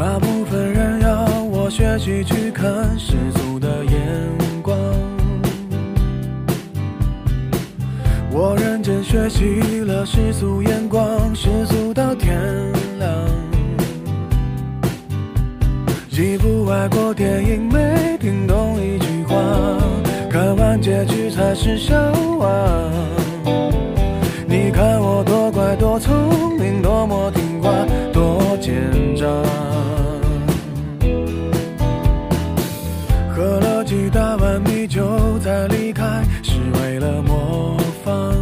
大部分人要我学习去看世俗的眼光。我认真学习了世俗眼光，世俗到天亮。一部外国电影没听懂一句话，看完结局才是笑话。你看我多乖多聪明，多么听话，喝了几大碗米酒再离开，是为了模仿。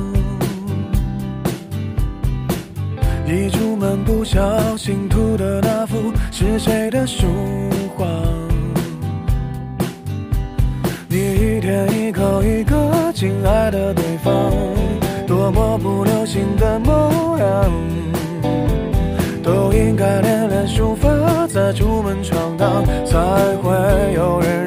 一出门不小心涂的那幅是谁的书画？你一天一口一个亲爱的对方，多么不流行的模样。都应该练练书法，再出门闯荡，才会有人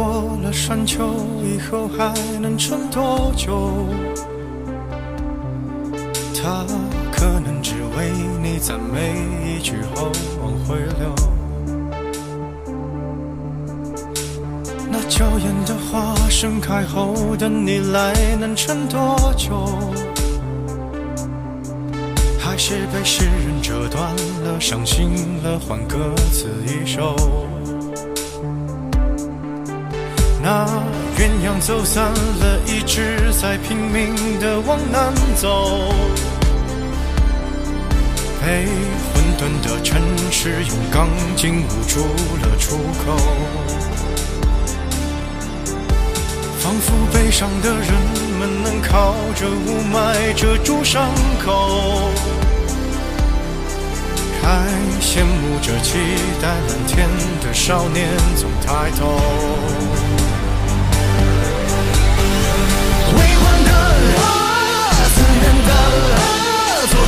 过了山丘，以后还能撑多久？他可能只为你赞美一句后往回流。那娇艳的花盛开后等你来，能撑多久？还是被诗人折断了，伤心了，换歌词一首。那鸳鸯走散了，一直在拼命的往南走。被混沌的城市用钢筋捂住了出口，仿佛悲伤的人们能靠着雾霾遮住伤口，还羡慕着期待蓝天的少年总抬头。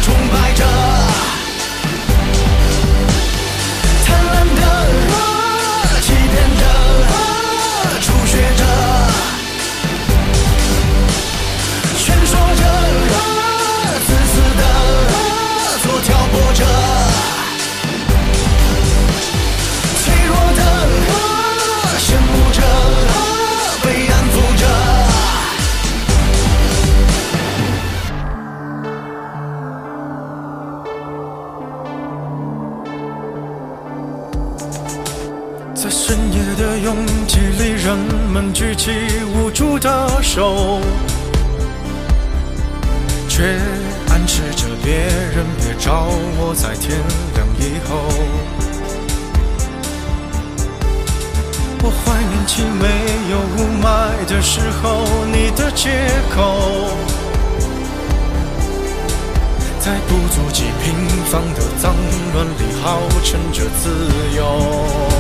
崇拜着手，却暗示着别人别找我，在天亮以后。我怀念起没有雾霾的时候，你的借口，在不足几平方的脏乱里，号称着自由。